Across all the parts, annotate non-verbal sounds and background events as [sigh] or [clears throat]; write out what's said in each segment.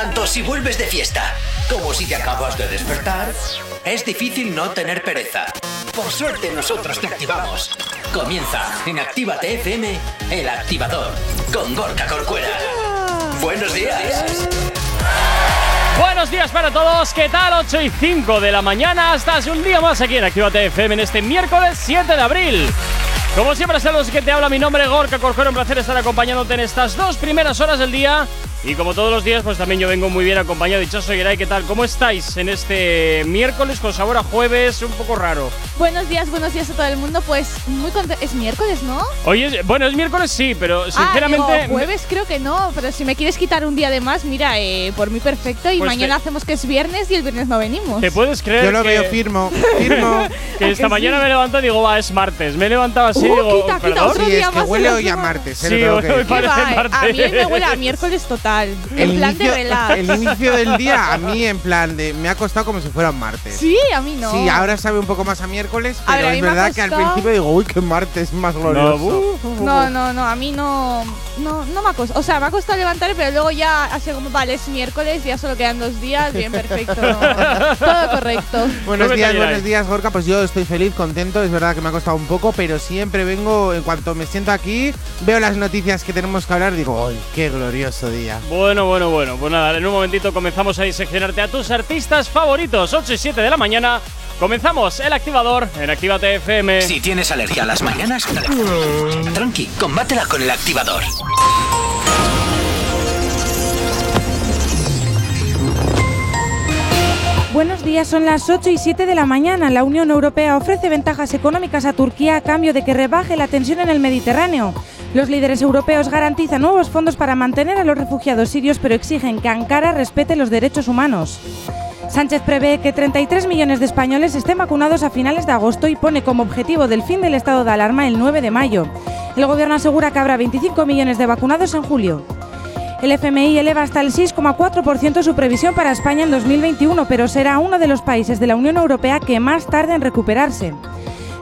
Tanto si vuelves de fiesta como si te acabas de despertar, es difícil no tener pereza. Por suerte nosotros te activamos. Comienza en Actívate FM, el activador, con Gorka Corcuera. Buenos días. Buenos días para todos, ¿qué tal? 8 y 5 de la mañana, hasta hace un día más aquí en Actívate FM en este miércoles 7 de abril. Como siempre, saludos que te habla mi nombre, Gorka Corcuera, un placer estar acompañándote en estas dos primeras horas del día y como todos los días, pues también yo vengo muy bien acompañado. Dichoso Geray, ¿qué tal? ¿Cómo estáis en este miércoles con sabor a jueves? Un poco raro. Buenos días, buenos días a todo el mundo. Pues muy contento. Es miércoles, ¿no? Hoy es, bueno, es miércoles sí, pero Ah, sinceramente. digo, jueves creo que no, pero si me quieres quitar un día de más, mira, eh, por mí perfecto. Y Pues mañana te- hacemos que es viernes y el viernes no venimos. ¿Te puedes creer Yo lo que, veo firmo, firmo. [laughs] que ¿A esta que mañana sí? me levanto y digo, va, es martes? Me he levantado así y Uh, digo, quita, quita, otro Sí, día es que más huele hoy a martes, eh, Sí, hoy que decir. ¿Qué parece martes. A mí me huele a miércoles total. El en plan inicio, de relax. el inicio del día a mí en plan de me ha costado como si fuera un martes. Sí, a mí no. Sí, ahora sabe un poco más a miércoles, A pero ver, a es verdad que al principio digo, uy, qué martes más glorioso. uh, uh, uh. No, no, no, a mí no, no, no me ha costado. O sea, me ha costado levantar, pero luego ya así como, vale, es miércoles, ya solo quedan dos días, bien, perfecto. [laughs] Todo correcto. Buenos ¿Cómo días, buenos días, Gorka. Pues yo estoy feliz, contento. Es verdad que me ha costado un poco, pero siempre vengo, en cuanto me siento aquí, veo las noticias que tenemos que hablar, digo, ¡ay, qué glorioso día! Bueno, bueno, bueno. Pues nada, en un momentito comenzamos a diseccionarte a tus artistas favoritos. 8 y 7 de la mañana. Comenzamos el activador en Actívate FM. Si tienes alergia a las mañanas, tranqui, combátela con el activador. Buenos días, son las 8 y 7 de la mañana. La Unión Europea ofrece ventajas económicas a Turquía a cambio de que rebaje la tensión en el Mediterráneo. Los líderes europeos garantizan nuevos fondos para mantener a los refugiados sirios, pero exigen que Ankara respete los derechos humanos. Sánchez prevé que 33 millones de españoles estén vacunados a finales de agosto y pone como objetivo del fin del estado de alarma el 9 de mayo. El gobierno asegura que habrá 25 millones de vacunados en julio. El FMI eleva hasta el 6,4% su previsión para España en 2021, pero será uno de los países de la Unión Europea que más tarde en recuperarse.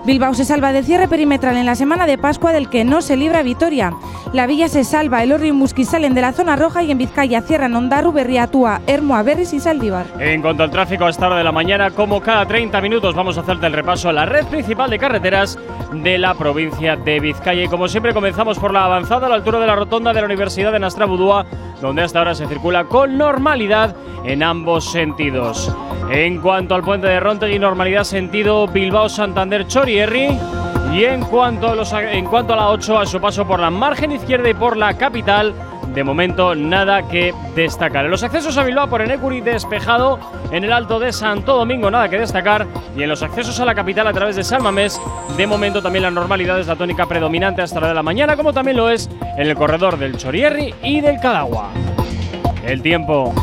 Bilbao se salva del cierre perimetral en la semana de Pascua del que no se libra Vitoria. La Villa se salva, el Orri y Musqui salen de la zona roja y en Vizcaya cierran Ondarru, Berriatúa, Hermoa, Berris y Saldívar. En cuanto al tráfico a esta hora de la mañana, como cada 30 minutos vamos a hacerte el repaso a la red principal de carreteras de la provincia de Vizcaya. Y como siempre comenzamos por la avanzada a la altura de la rotonda de la Universidad de Nastrabudúa, donde hasta ahora se circula con normalidad en ambos sentidos. En cuanto al puente de Rontegui, normalidad sentido Bilbao-Santander-Chorierri. Y en cuanto, a los, en cuanto a la 8, a su paso por la margen izquierda y por la capital, de momento nada que destacar. En los accesos a Bilbao por Enecuri despejado, en el Alto de Santo Domingo nada que destacar y en los accesos a la capital a través de Salmamés, de momento también la normalidad es la tónica predominante hasta la de la mañana, como también lo es en el corredor del Chorierri y del Cadagua. El tiempo.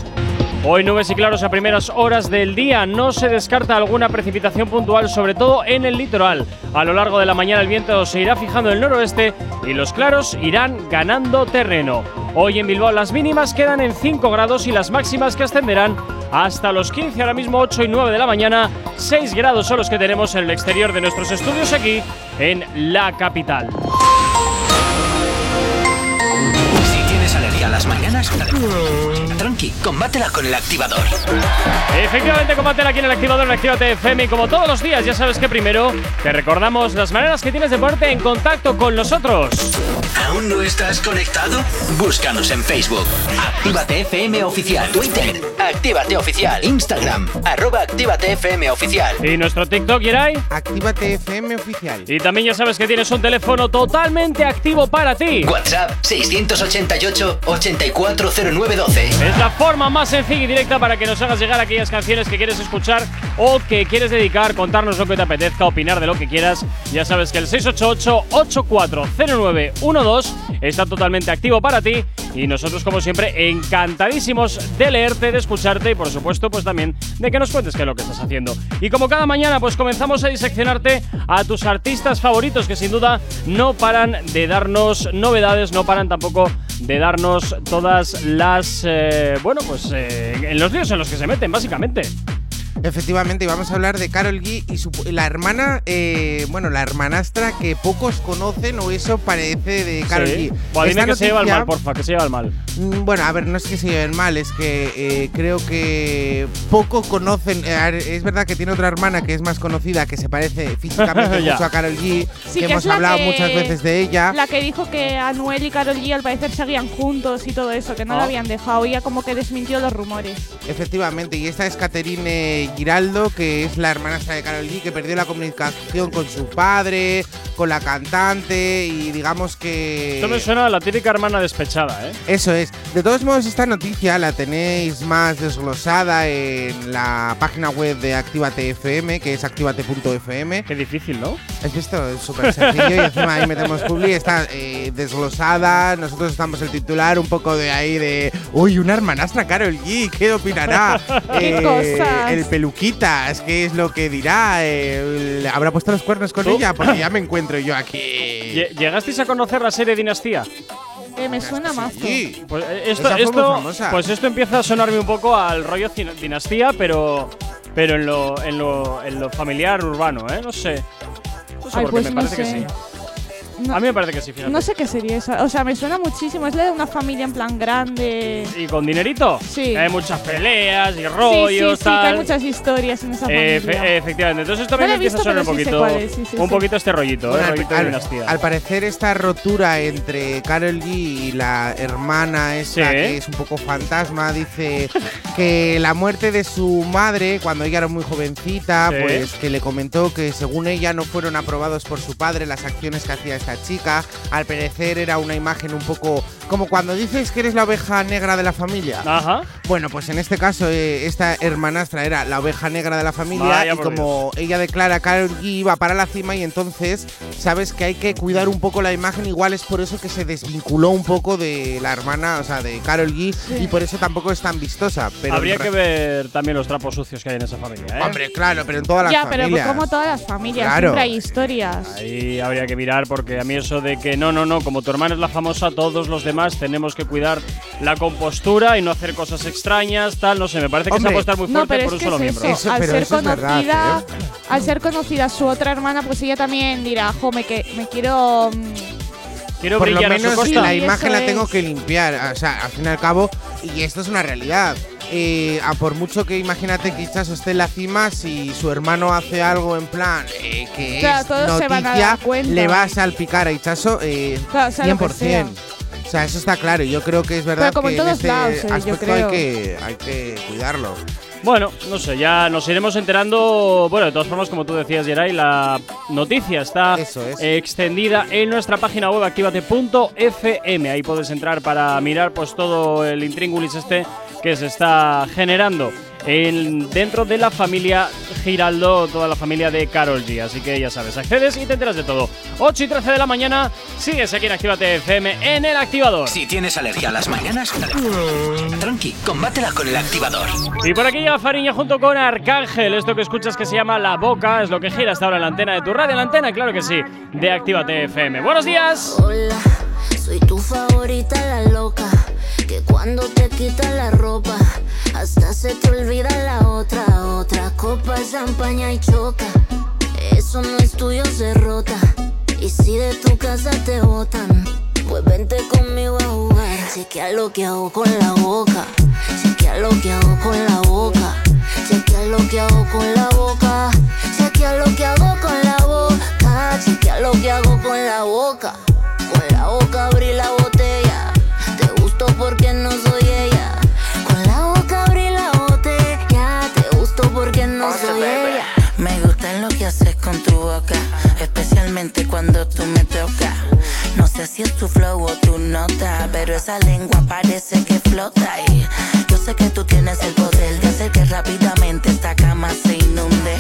Hoy nubes y claros a primeras horas del día. No se descarta alguna precipitación puntual, sobre todo en el litoral. A lo largo de la mañana el viento se irá fijando en el noroeste y los claros irán ganando terreno. Hoy en Bilbao las mínimas quedan en 5 grados y las máximas que ascenderán hasta los 15, ahora mismo 8 y 9 de la mañana. 6 grados son los que tenemos en el exterior de nuestros estudios aquí en la capital. Mañanas, tranqui, combátela con el activador. Efectivamente, combátela aquí en el activador en Actívate FM y como todos los días, ya sabes que primero te recordamos las maneras que tienes de ponerte en contacto con nosotros. ¿Aún no estás conectado? Búscanos en Facebook. Actívate FM Oficial. Twitter. Actívate Oficial. Instagram. Arroba Actívate FM Oficial. Y nuestro TikTok, Yeray. Actívate FM oficial. Y también ya sabes que tienes un teléfono totalmente activo para ti. WhatsApp 688 840912. Es la forma más sencilla y directa para que nos hagas llegar aquellas canciones que quieres escuchar o que quieres dedicar, contarnos lo que te apetezca, opinar de lo que quieras. Ya sabes que el 688-840912 está totalmente activo para ti y nosotros, como siempre, encantadísimos de leerte, de escucharte y, por supuesto, pues también de que nos cuentes qué es lo que estás haciendo. Y como cada mañana, pues comenzamos a diseccionarte a tus artistas favoritos que sin duda no paran de darnos novedades, no paran tampoco de darnos todas las, eh, bueno, pues eh, en los líos en los que se meten, básicamente. Efectivamente, y vamos a hablar de Carol G y su, la hermana, eh, bueno, la hermanastra que pocos conocen o eso parece de Carol Sí. G. Buah, dime Esta que se lleva el mal, porfa, que se lleva el mal. Mm, Bueno, a ver, no es que se lleven mal, es que eh, creo que poco conocen. eh, es verdad que tiene otra hermana que es más conocida, que se parece físicamente [laughs] Ya. mucho a Carol G, Sí, que que hemos hablado que- muchas veces de ella. La que dijo que Anuel y Carol G al parecer seguían juntos y todo eso, que no Ah. la habían dejado. Ella como que desmintió los rumores. Efectivamente, y esta es Caterine Giraldo, que es la hermanastra de Carol G, que perdió la comunicación con su padre, con la cantante, y digamos que. Esto me suena a la típica hermana despechada, ¿eh? Eso es. De todos modos, esta noticia la tenéis más desglosada en la página web de Actívate FM, que es activate.fm. Qué difícil, ¿no? ¿Has visto? Es súper sencillo y encima ahí metemos publi. Está eh, desglosada. Nosotros estamos el titular un poco de ahí de. Uy, una hermanastra Carol G. ¿Qué opinará? [laughs] Qué Eh, cosas. El peluquitas. ¿Qué es lo que dirá? Eh, ¿Habrá puesto los cuernos con ¿Tú? ella? Porque ya me [clears throat] encuentro yo aquí. Lle- ¿Llegasteis a conocer la serie Dinastía? Eh, me suena más. Sí. Pues eh, esto, pues esto empieza a sonarme un poco al rollo dinastía, pero, pero en lo, en lo, en lo familiar urbano, ¿eh? No sé. No sé Ay, por qué, pues me no parece que sí. No, A mí me parece que sí, fíjate. no sé qué sería esa. O sea, me suena muchísimo. Es la de una familia en plan grande. ¿Y con dinerito? Sí. Hay muchas peleas y Sí, sí, rollos, sí, que hay muchas historias en esa Eh, familia. efe- efectivamente. Entonces esto No empieza a sonar un sí poquito, cuál es, sí, sí, un sí. poquito este rollito, Bueno, ¿eh? al, Rollito al- dinastía. al parecer esta rotura entre Carol G y la hermana esta Sí. que es un poco fantasma dice que la muerte de su madre cuando ella era muy jovencita Sí. pues que le comentó que según ella no fueron aprobados por su padre las acciones que hacía esta chica al parecer era una imagen un poco como cuando dices que eres la oveja negra de la familia Ajá. bueno, pues en este caso, eh, esta hermanastra era la oveja negra de la familia Vaya y como ella declara Carol G iba para la cima y entonces sabes que hay que cuidar un poco la imagen, igual es por eso que se desvinculó un poco de la hermana, o sea, de Carol G y por eso tampoco es tan vistosa. Pero Habría que ver también los trapos sucios que hay en esa familia, ¿eh? Hombre, claro, pero en todas las ya, pero familias. como todas las familias, Claro. siempre hay historias. Ahí habría que mirar porque a mí eso de que no, no, no, como tu hermana es la famosa, todos los demás tenemos que cuidar la compostura y no hacer cosas extrañas, tal, no sé, me parece que Hombre. se apostar muy No, fuerte pero por es un que solo es miembro. eso. Al pero ser eso es verdad, conocida, ¿eh? al ser conocida su otra hermana, pues ella también dirá, jo, me, que, me quiero. mm, Quiero por lo brillar a su menos costa. la imagen la tengo es. que limpiar. O sea, al fin y al cabo, y esto es una realidad. Eh, a por mucho que imagínate que Chaso esté en la cima, si su hermano hace algo en plan eh, que Claro, es todos se van a noticia, dar cuenta. le va a salpicar a Ichazo eh, Claro, sea lo que 100%. O sea, eso está claro. y Yo creo que es verdad Pero como que en todos este lados, eh, yo aspecto creo. hay que, hay que cuidarlo. Bueno, no sé, ya nos iremos enterando. Bueno, de todas formas, como tú decías, Geray, la noticia está es. extendida en nuestra página web activate.fm. Ahí puedes entrar para mirar pues todo el intríngulis este que se está generando en, dentro de la familia Giraldo, toda la familia de Carol G. Así que ya sabes, accedes y te enteras de todo. 8 y 13 de la mañana, sigues aquí en Actívate FM en el activador. Si tienes alergia a las mañanas, tranqui, combátela con el activador. Y por aquí llega Fariña junto con Arcángel. Esto que escuchas que se llama La Boca es lo que gira hasta ahora en la antena de tu radio. La antena, claro que sí, de Actívate FM. Buenos días. Hola, soy tu favorita, la loca. Que cuando te quitas la ropa, hasta se te olvida la otra. Otra copa, champaña y choca. Eso no es tuyo, se rota. Y si de tu casa te botan, pues vente conmigo a jugar. Chequea lo que hago con la boca. Chequea lo que hago con la boca. Chequea lo que hago con la boca. Chequea lo que hago con la boca. Chequea lo que hago con la boca. Con la boca abrí la botella. Te gusto porque no tu boca, especialmente cuando tú me tocas. No sé si es tu flow o tu nota, pero esa lengua parece que flota. Y yo sé que tú tienes el poder de hacer que rápidamente esta cama se inunde.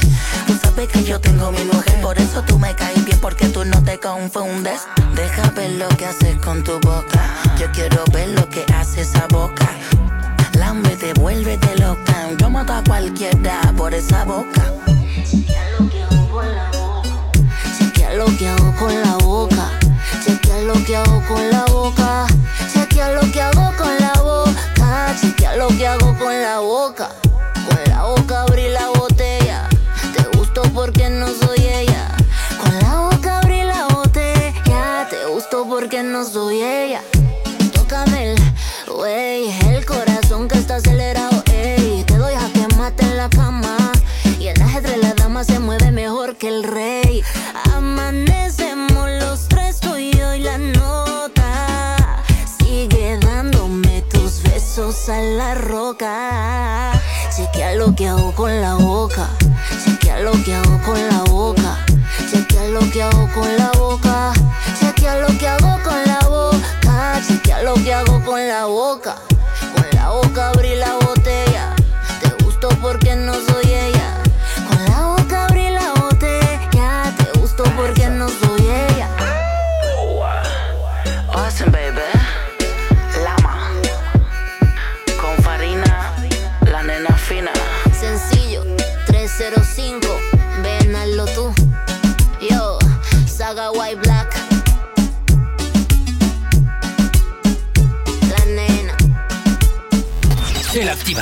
Tú sabes que yo tengo mi mujer, por eso tú me caes bien, porque tú no te confundes. Deja ver lo que haces con tu boca. Yo quiero ver lo que hace esa boca. Lámbete, vuélvete loca. Yo mato a cualquiera por esa boca. Lo que hago con la boca. Chequea lo que hago con la boca. Chequea lo que hago con la boca. Chequea lo que hago con la boca. La roca. Chequea lo que hago con la boca. Chequea lo que hago con la boca. Chequea lo que hago con la boca. Chequea lo que hago con la boca. Chequea lo que hago con la boca. Con la boca abrí la botella.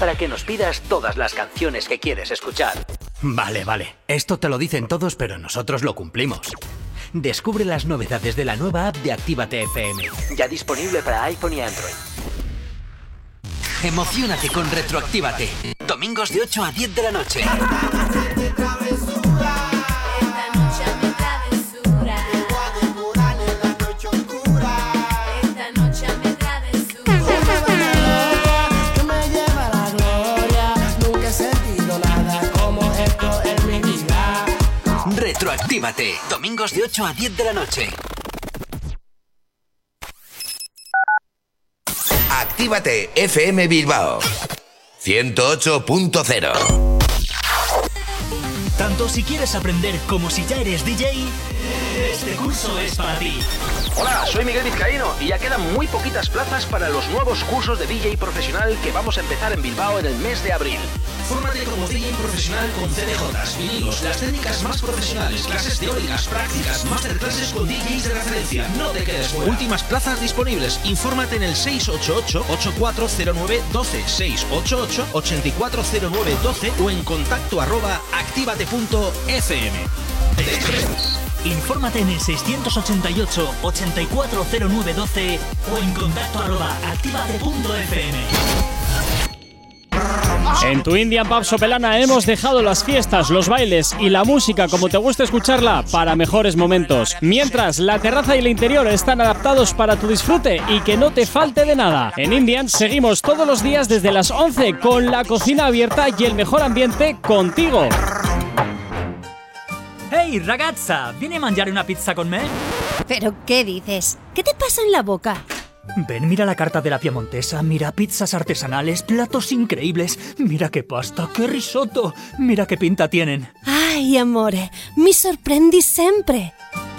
Para que nos pidas todas las canciones que quieres escuchar. Vale, vale. Esto te lo dicen todos, pero nosotros lo cumplimos. Descubre las novedades de la nueva app de Actívate FM. Ya disponible para iPhone y Android. Emocionate con Retroactívate. Domingos de 8 a 10 de la noche. Retroactívate. Domingos de 8 a 10 de la noche. Actívate FM Bilbao 108.0 Tanto si quieres aprender como si ya eres DJ, este curso es para ti. Hola, soy Miguel Vizcaíno y ya quedan muy poquitas plazas para los nuevos cursos de DJ profesional que vamos a empezar en Bilbao en el mes de abril. Fórmate como DJ profesional con CDJs, vinilos, las técnicas más profesionales, clases teóricas, prácticas, masterclasses con DJs de referencia. No te quedes fuera. Últimas plazas disponibles. Infórmate en el 688-8409-12, 688-8409-12 o en contacto arroba activate.fm. Infórmate en el 688 840912 o en contacto arroba activate.fm. En tu Indian Pub Sopelana hemos dejado las fiestas, los bailes y la música como te gusta escucharla para mejores momentos. Mientras la terraza y el interior están adaptados para tu disfrute y que no te falte de nada. En Indian seguimos todos los días desde las 11 con la cocina abierta y el mejor ambiente contigo. Ehi ragazza, vieni a mangiare una pizza con me? ¿Pero qué dices? ¿Qué te pasa en la boca? Ven, mira la carta de la Piemontesa, mira pizzas artesanales, platos increíbles, mira qué pasta, qué risotto, mira qué pinta tienen. Ay, amore, mi sorprendi sempre.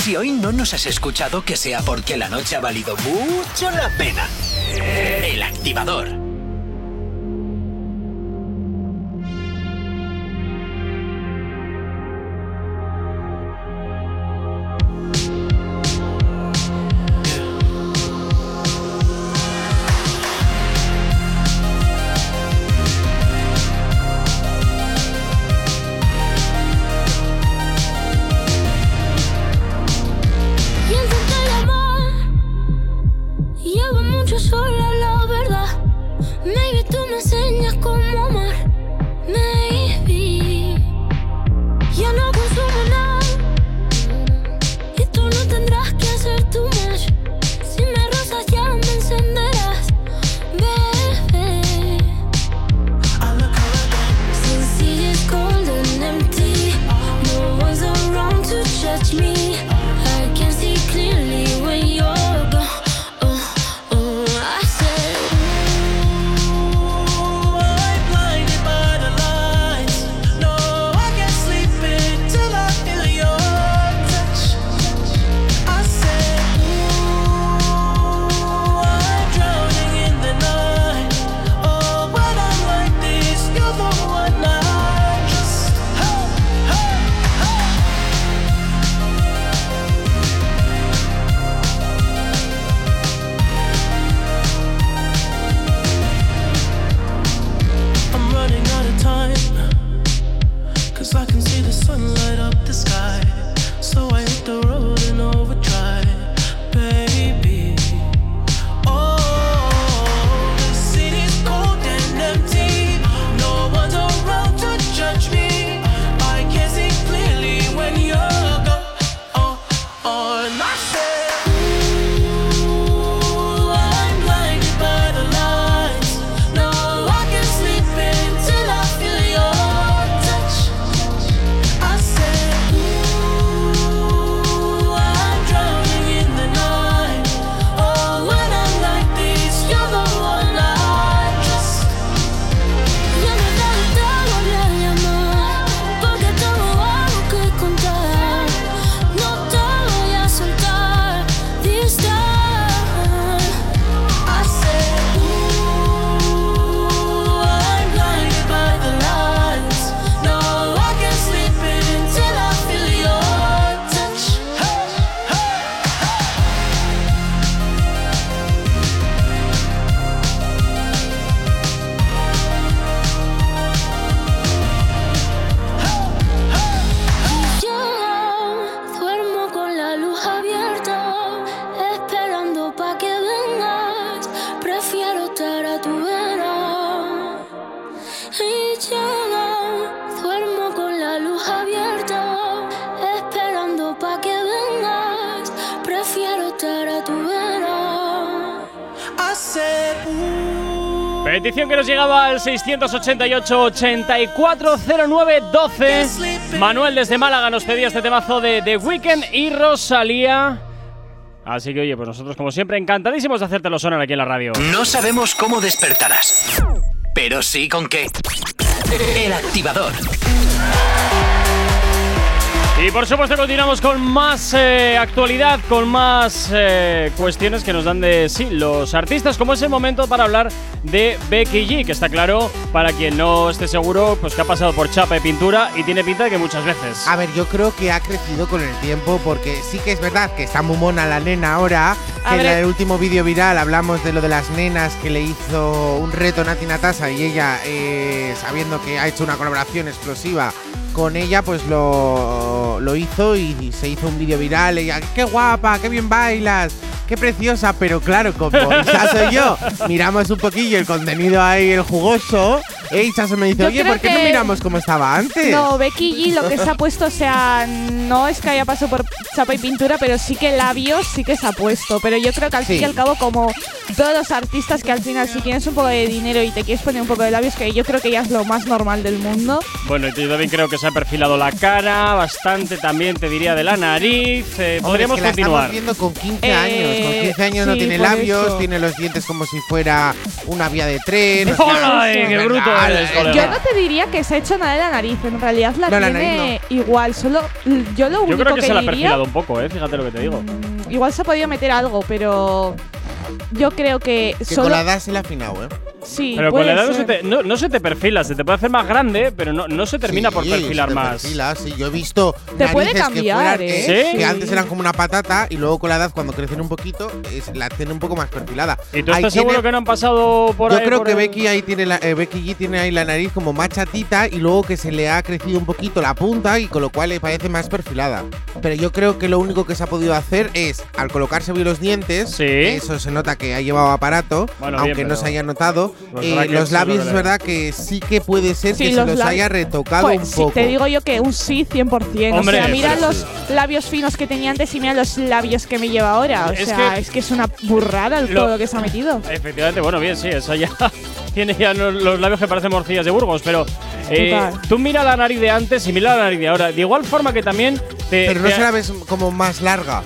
Si hoy no nos has escuchado, que sea porque la noche ha valido mucho la pena. El activador. Que nos llegaba al 688-8409-12. Manuel desde Málaga nos pedía este temazo de The Weeknd y Rosalía. Así que oye, pues nosotros como siempre encantadísimos de hacértelo sonar aquí en la radio. No sabemos cómo despertarás, pero sí con qué. El activador. Y por supuesto continuamos con más eh, actualidad, con más eh, cuestiones que nos dan de sí los artistas, como es el momento para hablar de Becky G, que está claro, para quien no esté seguro, pues que ha pasado por chapa y pintura y tiene pinta de que muchas veces. A ver, yo creo que ha crecido con el tiempo porque sí que es verdad que está muy mona la nena ahora. Que en el último vídeo viral hablamos de lo de las nenas que le hizo un reto Nati Natasa y ella, eh, sabiendo que ha hecho una colaboración explosiva con ella, pues lo, lo hizo y, se hizo un vídeo viral. Ella, qué guapa, qué bien bailas, qué preciosa. Pero claro, como Isa soy yo, miramos un poquillo el contenido ahí, el jugoso. Isa se me dice, Yo oye, creo ¿por qué no que- miramos cómo estaba antes? No, Becky G lo que se ha puesto, o sea, no es que haya pasado por chapa y pintura, pero sí que labios sí que se ha puesto. Pero yo creo que al fin Sí. y al cabo, como todos los artistas que al final, si tienes un poco de dinero y te quieres poner un poco de labios, que yo creo que ya es lo más normal del mundo. Bueno, y yo también creo que se ha perfilado la cara, bastante también te diría de la nariz. eh, Hombre, podríamos es que la continuar. estamos viendo con 15 Eh, años. Con 15 años no sí, tiene por labios, eso. tiene los dientes como si fuera una vía de tren. o sea, [laughs] ¡Hola, eh, qué bruto colega! Yo no te diría que se ha hecho nada de la nariz, en realidad la No, la tiene nariz igual. Solo yo lo único Yo creo que, se la ha diría, perfilado un poco, eh, fíjate lo que te digo. igual se ha podido meter algo, pero yo creo que, Que solo con la edad se le ha afinado, ¿eh? Sí, Pero con la edad no se, te, no, no se te perfila, se te puede hacer más grande, pero no, no se termina Sí, por perfilar se te más. perfila, sí, yo he visto Te puede cambiar, que, ¿eh? que antes eran como una patata y luego con la edad cuando crecen un poquito es- la tienen un poco más perfilada. ¿Y tú Ahí estás tiene- seguro que no han pasado por Yo ahí? creo por que el- Becky ahí tiene la, eh, Becky G tiene ahí la nariz como más chatita y luego que se le ha crecido un poquito la punta y con lo cual le parece más perfilada. Pero yo creo que lo único que se ha podido hacer es al colocarse bien los dientes, Sí. eso se nota que ha llevado aparato, Bueno, aunque bien, no se haya notado. Los Eh, los son lo labios es verdad que sí que puede ser Sí, que se los los labios- haya retocado Pues un sí, poco. te digo yo que un sí 100%. Hombre, o sea, mira los labios finos que tenía antes y mira los labios que me lleva ahora. O Es sea, que- es que es una burrada el Lo- todo lo que se ha metido. Efectivamente, bueno, bien, sí, eso ya [laughs] tiene ya los, los labios que parecen morcillas de Burgos, pero eh, tú mira la nariz de antes y mira la nariz de ahora. De igual forma que también te. Pero no te- se la ves como más larga.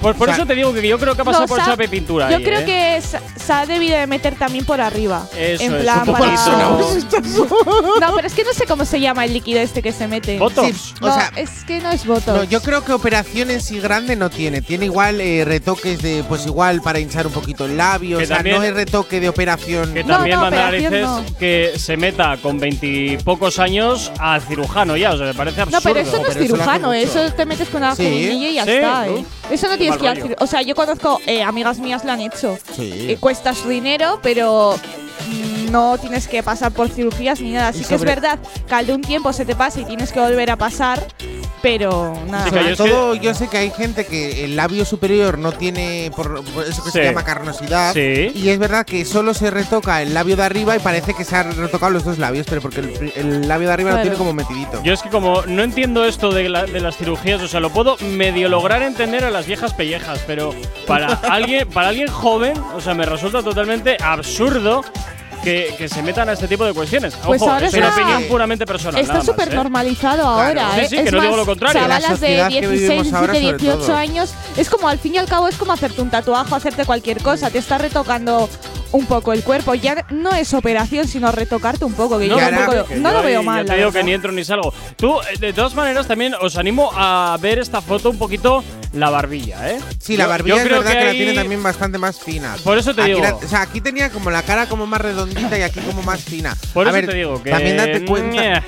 Por, por o sea, eso te digo que yo creo que ha pasado No, por y pintura. Yo ahí, creo ¿eh? que se, ha debido de meter también por arriba. Eso en plan poco para- eso. [laughs] No, pero es que no sé cómo se llama el líquido este que se mete. Botox. Sí, o No, sea, es que no es botox. No, yo creo que operación en sí grande no tiene. Tiene igual eh, retoques de, pues igual para hinchar un poquito el labio. Que o sea, también- no es retoque de operación. Que también no, narices no. que se meta con veintipocos años al cirujano ya, o sea, me parece absurdo. No, pero eso no es eso cirujano, eso te metes con la Sí. y ya Sí, está. ¿no? ¿eh? Eso no tienes que cir- O sea, yo conozco eh, amigas mías lo han hecho. Sí. Eh, cuesta su dinero, pero mm, no tienes que pasar por cirugías ni nada. Y Sí que es verdad que al de un tiempo se te pasa y tienes que volver a pasar, pero nada. Chica, Sobre yo es todo, yo sé que hay gente que el labio superior no tiene, por, por eso que Sí. se llama carnosidad. Sí. Y es verdad que solo se retoca el labio de arriba y parece que se han retocado los dos labios, pero porque el, labio de arriba lo Claro. tiene como metidito. Yo es que como no entiendo esto de, la- de las cirugías, o sea, lo puedo medio lograr entender a las viejas pellejas, pero para [laughs] alguien, para alguien joven, o sea, me resulta totalmente absurdo que, que se metan a este tipo de cuestiones. Pues Ojo, ahora es una está- opinión puramente personal. Está súper ¿eh? normalizado ahora, Sí, ¿eh? sí, que es no más, digo lo contrario. Chavalas La de sociedad que 16, vivimos ahora, 17, sobre 18 todo. años, es como al fin y al cabo es como hacerte un tatuaje, hacerte cualquier cosa, te está retocando un poco el cuerpo. Ya no es operación, sino retocarte un poco, que No, yo tampoco- que no yo lo veo mal. te la digo que ni entro ni salgo. Tú, eh, de todas maneras, también os animo a ver esta foto un poquito la barbilla, ¿eh? Sí, la Yo- barbilla yo es creo verdad que, la tiene también bastante más fina. Por eso te Aquí digo. la- o sea, aquí tenía como la cara como más redondita y aquí como más fina. Por A eso ver, te digo que. También date cuenta.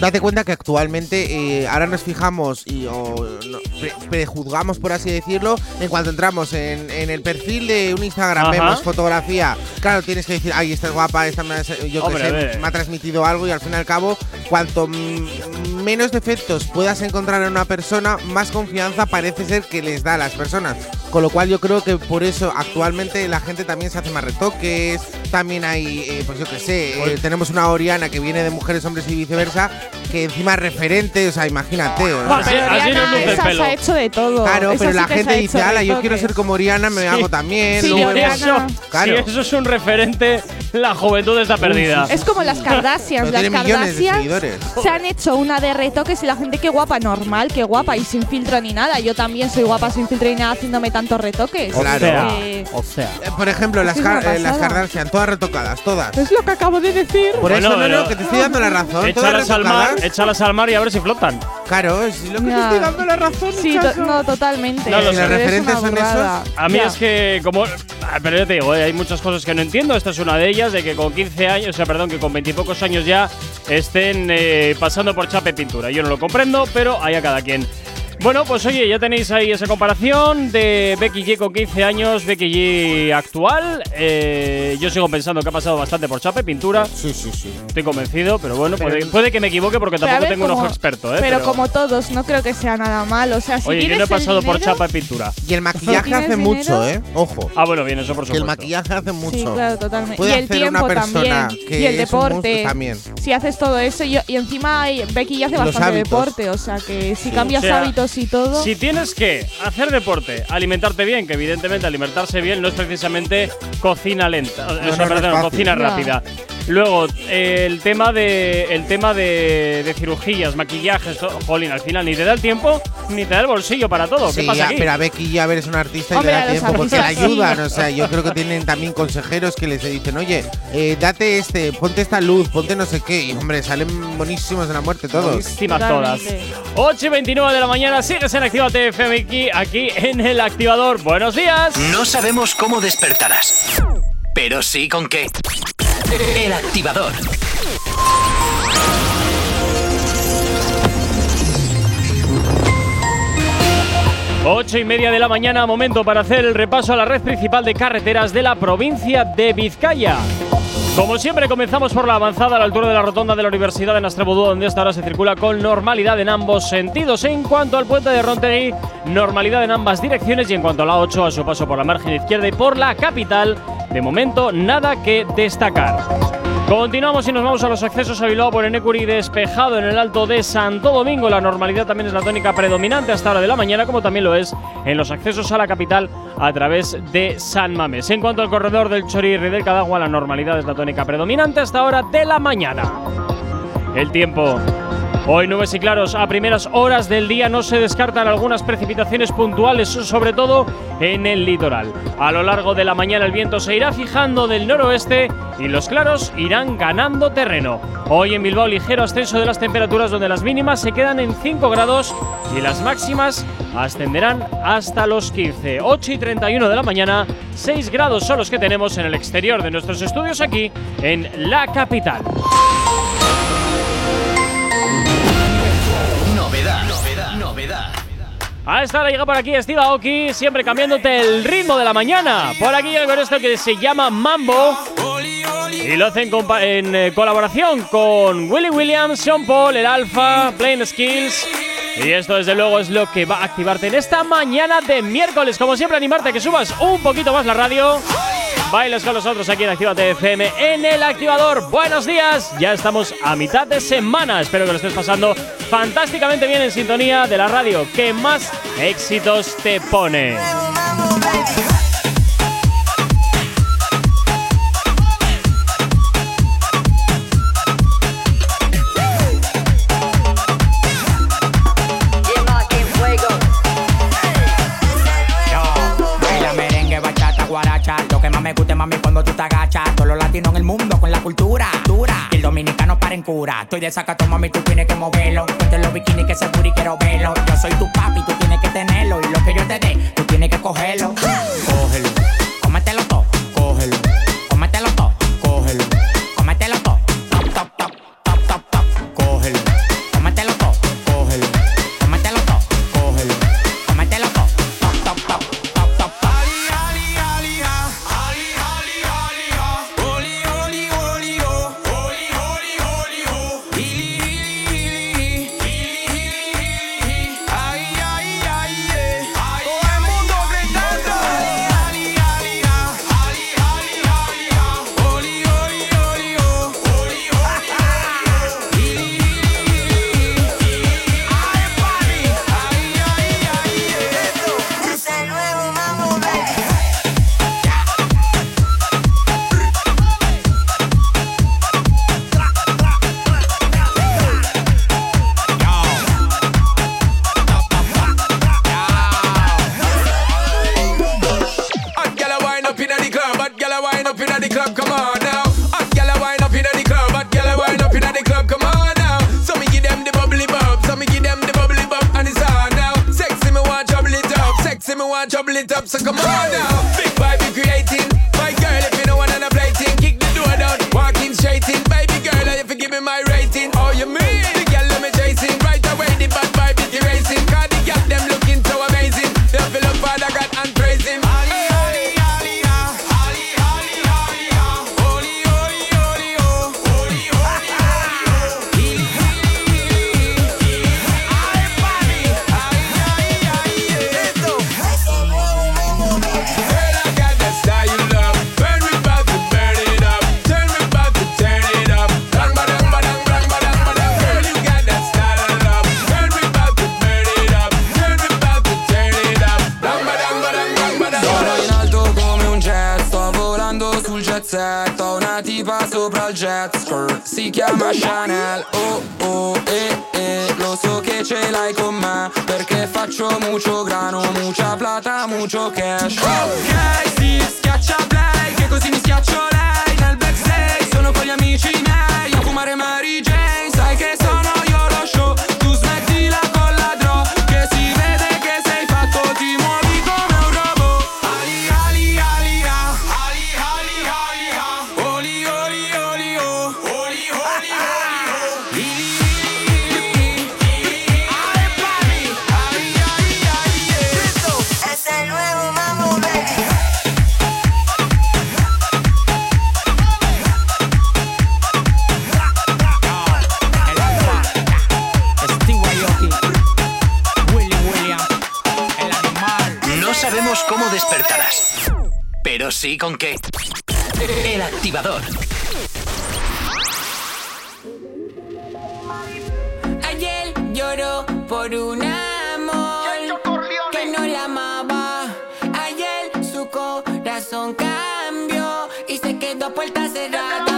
Date cuenta que actualmente eh, ahora nos fijamos y o, no, pre- prejuzgamos, por así decirlo, en cuanto entramos en, en el perfil de un Instagram, Ajá. vemos fotografía. Claro, tienes que decir, ay, esta es guapa, esta me ha, yo Hombre, a sé, me ha transmitido algo y al fin y al cabo, cuanto menos defectos puedas encontrar en una persona, más confianza parece ser que les da a las personas. Con lo cual yo creo que por eso actualmente la gente también se hace más retoques, también hay, eh, pues yo qué sé, eh, tenemos una Oriana que viene de mujeres, hombres y viceversa, que encima es referente, o sea, imagínate. o Buah, sea, pero Oriana, esa se ha hecho de todo. Claro, Esa pero sí la gente dice, ala, yo retoques". quiero ser como Oriana, me Sí. hago también. Sí, luego- Oriana. Eso, Claro. Si eso es un referente, la juventud está perdida. Es como las Kardashians. Las Kardashians se han hecho una de retoques y la gente qué guapa, normal, qué guapa y sin filtro ni nada. Yo también soy guapa sin filtro ni nada haciéndome tantos retoques. Claro. Eh, O sea. Eh, Por ejemplo, las, eh, las. Kardashian, todas retocadas, todas. es lo que acabo de decir. Por Bueno, eso, no, no, que te estoy dando la razón. Échalas al mar, échalas al mar y a ver si flotan. Claro, es lo que te estoy dando la razón. Sí, to- no, totalmente. No ¿Los es referentes son burrada. A mí Ya. es que, como. ah, Pero yo te digo, eh, hay muchas cosas que no entiendo. Esta es una de ellas, de que con 15 años, o sea, perdón, que con 20 y pocos años ya estén eh, pasando por chape pintura. Yo no lo comprendo, pero hay a cada quien. Bueno, pues oye, ya tenéis ahí esa comparación de Becky G con 15 años, Becky G actual. Eh, yo sigo pensando que ha pasado bastante por chape pintura. Sí, sí, sí. Estoy convencido, pero bueno, Pero puede, puede que me equivoque porque Pero a tampoco ver, tengo un como- ojo experto, ¿eh? Pero, como todos, no creo que sea nada malo. O sea, si Oye, yo no he pasado el por dinero- chapa y pintura. Y el maquillaje ¿Tienes hace dinero? mucho, ¿eh? Ojo. Ah, bueno, bien, eso por que el supuesto. maquillaje hace mucho. Sí, claro, totalmente. Puede y el hacer tiempo una persona también. que y el es un deporte. también. Si haces todo eso, y, y encima Becky ya hace Los bastante hábitos. deporte. O sea, que si cambias O sea, hábitos y todo. Si tienes que hacer deporte, alimentarte bien, que evidentemente alimentarse bien no es precisamente cocina lenta, o sea, no perdón, cocina rápida. Luego, eh, el tema de el tema de, de cirugías, maquillajes, todo, jolín, al final ni te da el tiempo ni te da el bolsillo para todo. ¿Qué Sí, pasa aquí? pero a Becky ya ver es un artista y Hombre, le da tiempo porque sí. ayudan. O sea, yo creo que tienen también consejeros que les dicen, oye, eh, date este, ponte esta luz, ponte no sé qué. Y hombre, salen buenísimos de la muerte todos. Buenísimas todas. Totalmente. 8 y 29 de la mañana, sigues en Activa TFM aquí, aquí en el activador. Buenos días. No sabemos cómo despertarás, pero sí con qué. El activador. Ocho y media de la mañana, momento para hacer el repaso a la red principal de carreteras de la provincia de Vizcaya. Como siempre, comenzamos por la avanzada a la altura de la rotonda de la Universidad de Nastrabudú, donde hasta ahora se circula con normalidad en ambos sentidos. En cuanto al puente de Rontegui, normalidad en ambas direcciones. Y en cuanto a la 8, a su paso por la margen izquierda y por la capital, de momento nada que destacar. Continuamos y nos vamos a los accesos a Bilbao por Enecuri despejado en el alto de Santo Domingo. La normalidad también es la tónica predominante hasta hora de la mañana, como también lo es en los accesos a la capital a través de San Mames. En cuanto al corredor del Chorirri del Cadagua, la normalidad es la tónica predominante hasta hora de la mañana. El tiempo. Hoy nubes y claros a primeras horas del día no se descartan algunas precipitaciones puntuales, sobre todo en el litoral. A lo largo de la mañana el viento se irá fijando del noroeste y los claros irán ganando terreno. Hoy en Bilbao ligero ascenso de las temperaturas donde las mínimas se quedan en 5 grados y las máximas ascenderán hasta los 15. 8 y 31 de la mañana, 6 grados son los que tenemos en el exterior de nuestros estudios aquí en la capital. A esta hora llega por aquí Steve Aoki, siempre cambiándote el ritmo de la mañana. Por aquí llega con esto que se llama Mambo. Y lo hacen en eh, colaboración con Willy Williams, Sean Paul, el Alfa, Plain Skills. Y esto desde luego es lo que va a activarte en esta mañana de miércoles. Como siempre, animarte a que subas un poquito más la radio. Bailes con nosotros aquí en Actívate FM en el activador. Buenos días, ya estamos a mitad de semana. Espero que lo estés pasando fantásticamente bien en sintonía de la radio que más éxitos te pone. Lo que más me gusta, mami, cuando tú te agachas. Todos los latinos en el mundo con la cultura. Dura. Y el dominicano para en cura. Estoy de sacato, mami, tú tienes que moverlo. Ponte los bikinis que se y quiero verlo. Yo soy tu papi, tú tienes que tenerlo. Y lo que yo te dé, tú tienes que cogerlo. Cógelo. Cómetelo todo. Jet skirt, si chiama Chanel. Oh oh eh eh, lo so che ce l'hai con me Perché faccio mucho grano, mucha plata, mucho cash. Ok, sì, schiaccia play, che così mi schiaccio lei. Nel backstage, sono con gli amici miei A fumare Mary Jane, sai che sono corazón cambió y se quedó a puerta cerrada.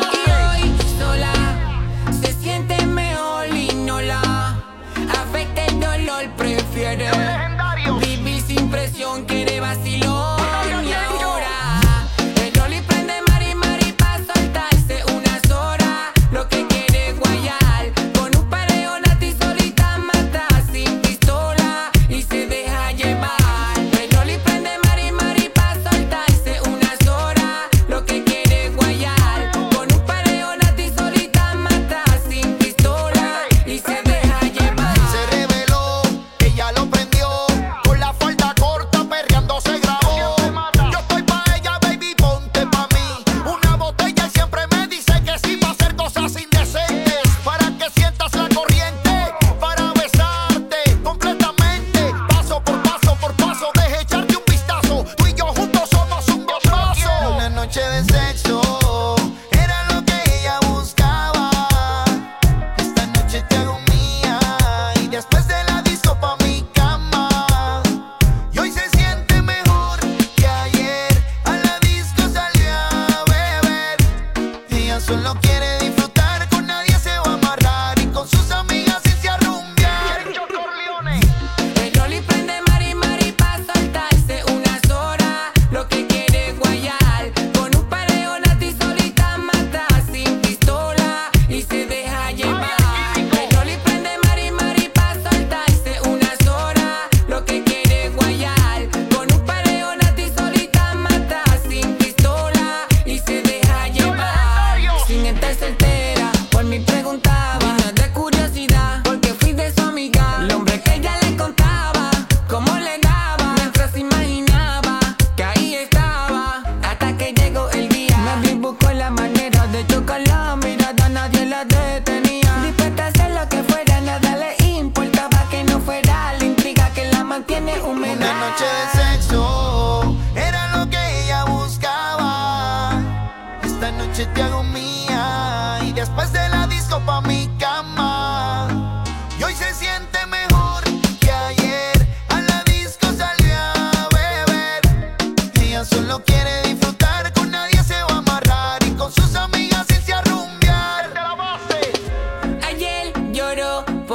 corazón lo quiere.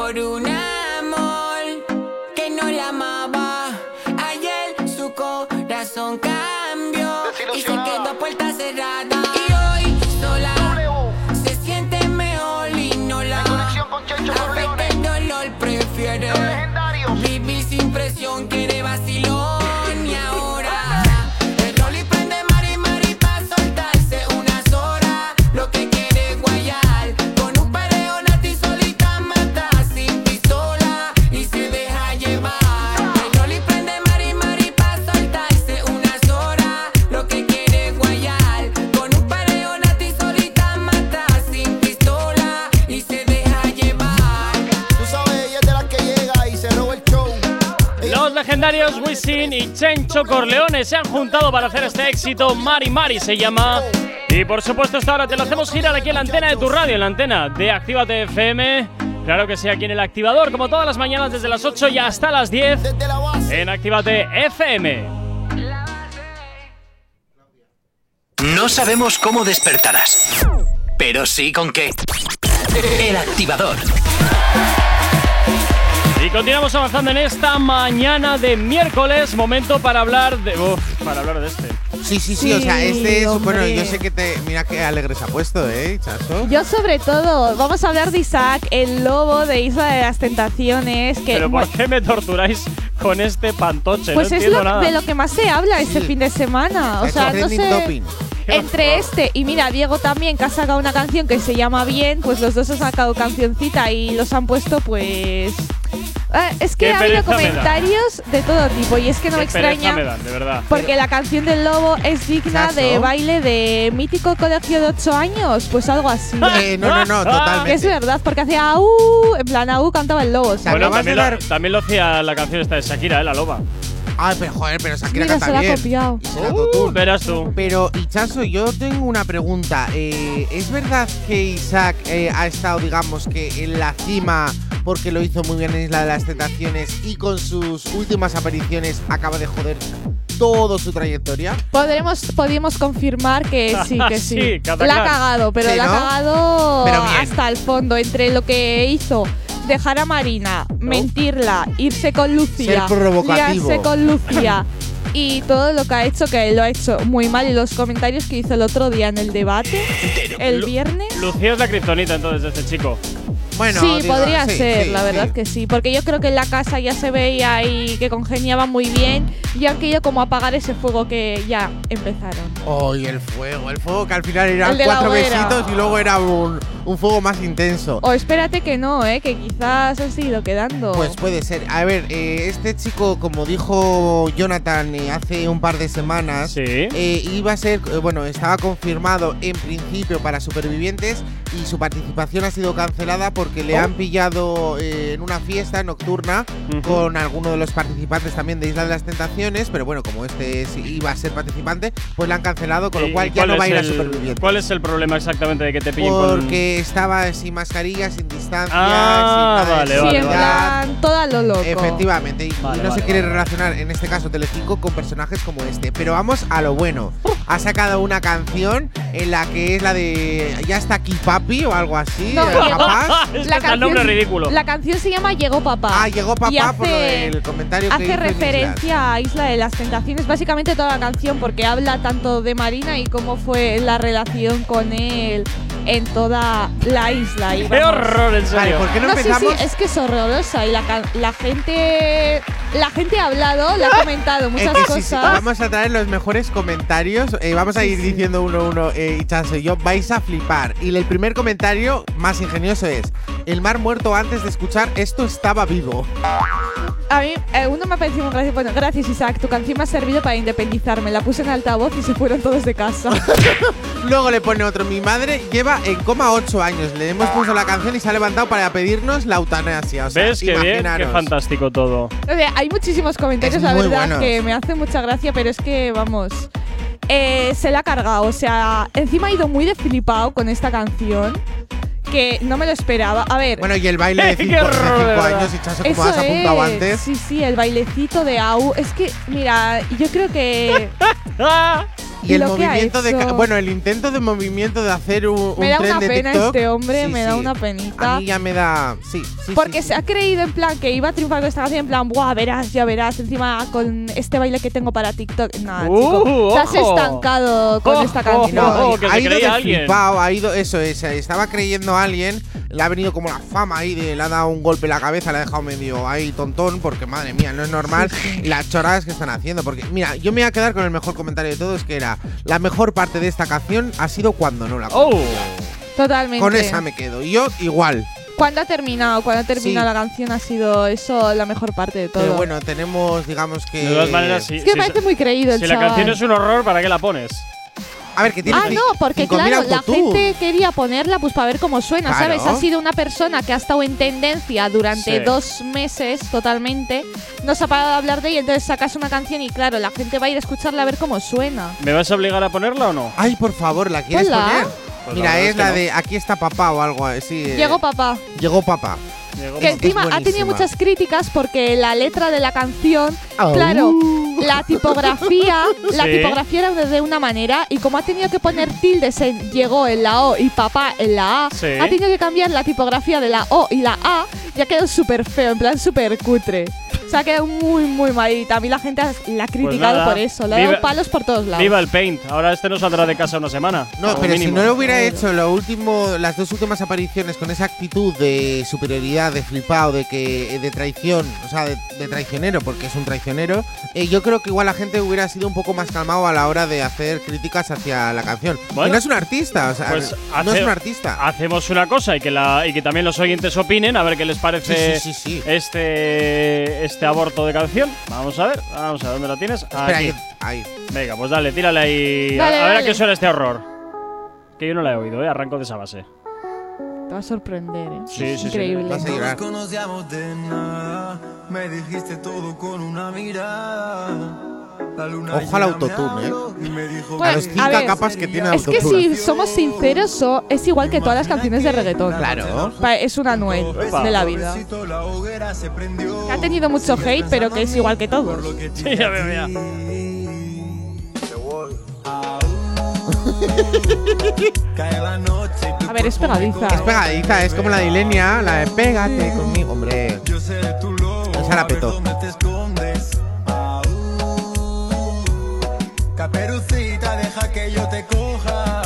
por un amor que no la amaba. Ayer su corazón cayó. Legendarios Wisin y Chencho Corleone se han juntado para hacer este éxito. Mari Mari se llama. Y por supuesto, esta hora te lo hacemos girar aquí en la antena de tu radio, en la antena de Actívate FM. Claro que sí, aquí en el activador, como todas las mañanas desde las 8 y hasta las 10 en Actívate FM. No sabemos cómo despertarás, pero sí con qué. El activador. Continuamos avanzando en esta mañana de miércoles. Momento para hablar de. Uf, para hablar de este. Sí, sí, sí, o sea, este es. Bueno, hombre. yo sé que te. Mira qué alegre se ha puesto, ¿eh, Chaso? Yo sobre todo, vamos a hablar de Isaac, el lobo de Isla de las Tentaciones, que Pero ¿por qué me torturáis con este pantoche? pues no es entiendo lo, nada. de lo que más se habla este Sí. fin de semana. O sea, no sé. topping. Entre este y mira, Diego también, que ha sacado una canción que se llama Bien, pues los dos han sacado cancioncita y los han puesto, pues. Ah, es que Qué ha habido comentarios de todo tipo y es que no me Qué extraña. me dan, de verdad. Porque la canción del lobo es digna de baile de mítico colegio de 8 años, pues algo así. [laughs] Eh, no, no, no, [laughs] totalmente. Es verdad, porque hacía AU, en plan AU cantaba el lobo. ¿sabes? Bueno, también de lo, también lo hacía la canción esta de Shakira, ¿eh? La loba. Ay, pero joder, pero Shakira Mira, canta se la ha bien. copiado. Y Uh, verás tú. Pero, Ichazo, yo tengo una pregunta. Eh, ¿Es verdad que Isaac eh, ha estado, digamos, que en la cima porque lo hizo muy bien en Isla de las Tentaciones y con sus últimas apariciones acaba de joder toda su trayectoria? Podremos, podríamos confirmar que [laughs] sí, que sí. Sí, la ha cagado, pero Sí, la ha ¿no? cagado Pero bien. hasta el fondo. Entre lo que hizo dejar a Marina, mentirla, irse con Lucía, Ser provocativo. liarse con Lucía y todo lo que ha hecho, que lo ha hecho muy mal. Y los comentarios que hizo el otro día en el debate, el Lu- viernes. Lucía es la kriptonita entonces de este chico. Bueno, sí, digo, podría sí, ser, sí, la verdad sí. que sí. Porque yo creo que en la casa ya se veía ahí que congeniaban muy bien y han querido como apagar ese fuego que ya empezaron. Oh, y el fuego, el fuego que al final eran cuatro besitos y luego era un, un fuego más intenso. O espérate que no, ¿eh? que quizás han seguido quedando. Pues puede ser. A ver, eh, este chico, como dijo Jonathan eh, hace un par de semanas, eh, iba a ser, eh, bueno, estaba confirmado en principio para supervivientes y su participación ha sido cancelada porque le Oh. han pillado eh, en una fiesta nocturna con alguno de los participantes también de Isla de las Tentaciones, pero bueno, como este es- iba a ser participante, pues le han cancelado, con ¿Y- lo cual y ya no va a ir a supervivientes. ¿Cuál es el problema exactamente de que te pillen con Porque estaba sin mascarilla, sin distancia, Ah, sin nada de vale, sí, vale, vale. toda lo loco. Efectivamente, y Vale, no vale, se quiere vale. relacionar, en este caso Telecinco, con personajes como este. Pero vamos a lo bueno. Ha sacado una canción en la que es la de Ya está aquí papi o algo así. No, eh. [laughs] Es que hasta el nombre ridículo. La canción se llama Llegó Papá. Ah, llegó papá Y hace, por del comentario que hace hizo en referencia a Isla de las Tentaciones, básicamente toda la canción, porque habla tanto de Marina y cómo fue la relación con él en toda la isla. Y ¡Qué vamos. horror, en serio! Vale, ¿por qué no, sí, empezamos? sí, es que es horrorosa y la, la gente la gente ha hablado, le ha [laughs] comentado muchas que sí, cosas. sí, vamos a traer los mejores comentarios. eh, vamos a ir diciendo uno a uno, eh, Ichazo y yo. Vais a flipar. Y el primer comentario más ingenioso es: El mar muerto antes de escuchar esto estaba vivo. A mí, eh, uno me ha parecido muy gracioso. Bueno, gracias Isaac, tu canción me ha servido para independizarme. La puse en altavoz y se fueron todos de casa. [laughs] Luego le pone otro. Mi madre lleva en coma 8 años. Le hemos puesto la canción y se ha levantado para pedirnos la eutanasia. O sea, ¿Ves qué bien? Qué fantástico todo. O sea, hay muchísimos comentarios, Es la verdad, buenos. que me hace mucha gracia, pero es que, vamos, eh, se la ha cargado. O sea, encima ha ido muy de flipado con esta canción, que no me lo esperaba. A ver. Bueno, y el baile de [laughs] ¡Qué 5 horror, de verdad! años, Ichazo, como eso has apuntado es. antes. Sí, sí, el bailecito de AU. Es que, mira, yo creo que. [laughs] Y el lo que ha movimiento de. Bueno, el intento de movimiento de hacer un, un Me da tren una de pena TikTok, este hombre, sí, me da sí. una penita. A mí ya me da. Sí, sí. Porque sí, se ha creído en plan que iba a triunfar con esta canción, en plan, buah, verás, ya verás, encima con este baile que tengo para TikTok. Nada, Uh, chico, te has estancado con Ojo, [laughs] esta canción. ojo. No, que ha se ido de flipado, ha ido, eso es, estaba creyendo a alguien, le ha venido como la fama ahí, de, le ha dado un golpe en la cabeza, le ha dejado medio ahí tontón, porque madre mía, no es normal las choradas que están haciendo. Porque, mira, yo me voy a quedar con el mejor comentario de todos, que era, la mejor parte de esta canción ha sido cuando no la Oh. Totalmente. Con esa me quedo. Y yo igual. Cuando ha terminado, cuando ha terminado Sí. la canción ha sido eso la mejor parte de todo. Pero bueno, tenemos, digamos que. De todas maneras, sí. es que parece muy creído el Si la canción es un horror, ¿para qué la pones? A ver, que tiene. Ah, no, porque 5.000 claro, la gente quería ponerla pues para ver cómo suena, Claro. ¿sabes? Ha sido una persona que ha estado en tendencia durante Sí. dos meses totalmente, no se ha parado de hablar de ella, entonces sacas una canción y claro, la gente va a ir a escucharla a ver cómo suena. ¿Me vas a obligar a ponerla o no? Ay, por favor, ¿la quieres Ponla. poner? Pues la Mira, verdad es es que la no. de Aquí está papá o algo así. eh, Llegó papá. Llegó papá. Que encima ha tenido muchas críticas porque la letra de la canción, Au. claro, la tipografía, [laughs] la Sí. tipografía era de- una manera y como ha tenido que poner tildes en llegó en la O y papá en la A, Sí. ha tenido que cambiar la tipografía de la O y la A y ha quedado súper feo, en plan súper cutre. Se ha quedado muy, muy mal y también la gente la ha criticado Pues por eso, le ha viva- dado palos por todos lados. Viva el Paint. Ahora este no saldrá de casa una semana. No, pero si mínimo. no lo hubiera hecho lo último, las dos últimas apariciones con esa actitud de superioridad, de flipado, de que de traición, o sea, de, de traicionero, porque es un traicionero, eh, yo creo que igual la gente hubiera sido un poco más calmado a la hora de hacer críticas hacia la canción. Bueno. y no es un artista, o sea, Pues no hace- es un artista. Hacemos una cosa y que, la, y que también los oyentes opinen, a ver qué les parece Sí, sí, sí, sí. Este, este aborto de canción. Vamos a ver, vamos a ver dónde lo tienes. Espera, ahí, ahí. Venga, pues dale, tírale ahí. A- Dale, a, ver a dale. qué suena este horror. Que yo no la he oído, ¿eh? Arranco de esa base. Te va a sorprender, ¿eh? Sí, sí, sí. Increíble. Vas a llorar. conocíamos de nada. Me dijiste todo con una mirada. Ojo al autotune, me ¿eh? me a los a ver, capas que tiene Es que si somos sinceros, so- es igual que todas las canciones de reggaetón. Claro. Es una Noel de la vida. Que ha tenido mucho hate, pero que es igual que todos. Sí, ya tu A ver, es pegadiza. Es pegadiza, es como la de Ilenia, la de Pégate conmigo. Hombre, Yo seré tu lobo. Esa la petó. Caperucita, deja que yo te coja.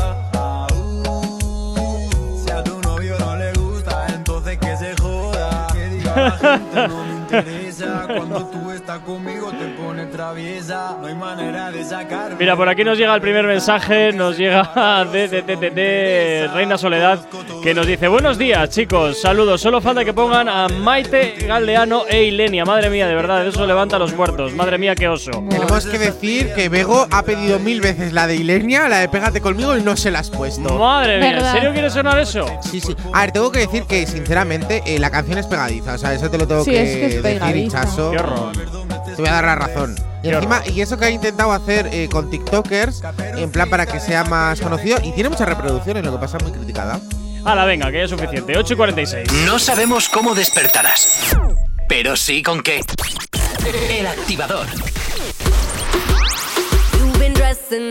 Si a tu novio no le gusta, entonces que se joda. Que diga la gente, no me interesa. Cuando tú estás conmigo, te pones traviesa. No hay manera de sacar. Mira, por aquí nos llega el primer mensaje, nos llega de, de, de- de Reina Soledad, que nos dice, buenos días chicos, saludos, solo falta que pongan a Maite Galdeano e Ilenia, madre mía, de verdad, eso levanta a los muertos, madre mía, qué oso. tenemos que decir que Bego ha pedido mil veces la de Ilenia, la de Pégate conmigo y no se la has puesto. Madre mía, ¿en serio quieres sonar eso? Sí, sí. A ver, tengo que decir que sinceramente eh, la canción es pegadiza, o sea, eso te lo tengo Sí, que, es que es decir, hinchazo. Qué horror. Te voy a dar la razón. Y encima, y eso que ha intentado hacer eh, con TikTokers, en plan para que sea más conocido, y tiene muchas reproducciones, lo que pasa es muy criticada. Hala, venga, que ya es suficiente, 8 y 46. No sabemos cómo despertarás, pero sí con qué. El activador.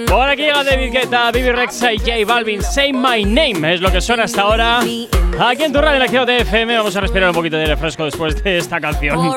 Por aquí llega David Guetta, Bibi Rexa y J Balvin. Say my name es lo que suena hasta ahora. Aquí en tu radio en la FM vamos a respirar un poquito de refresco después de esta canción.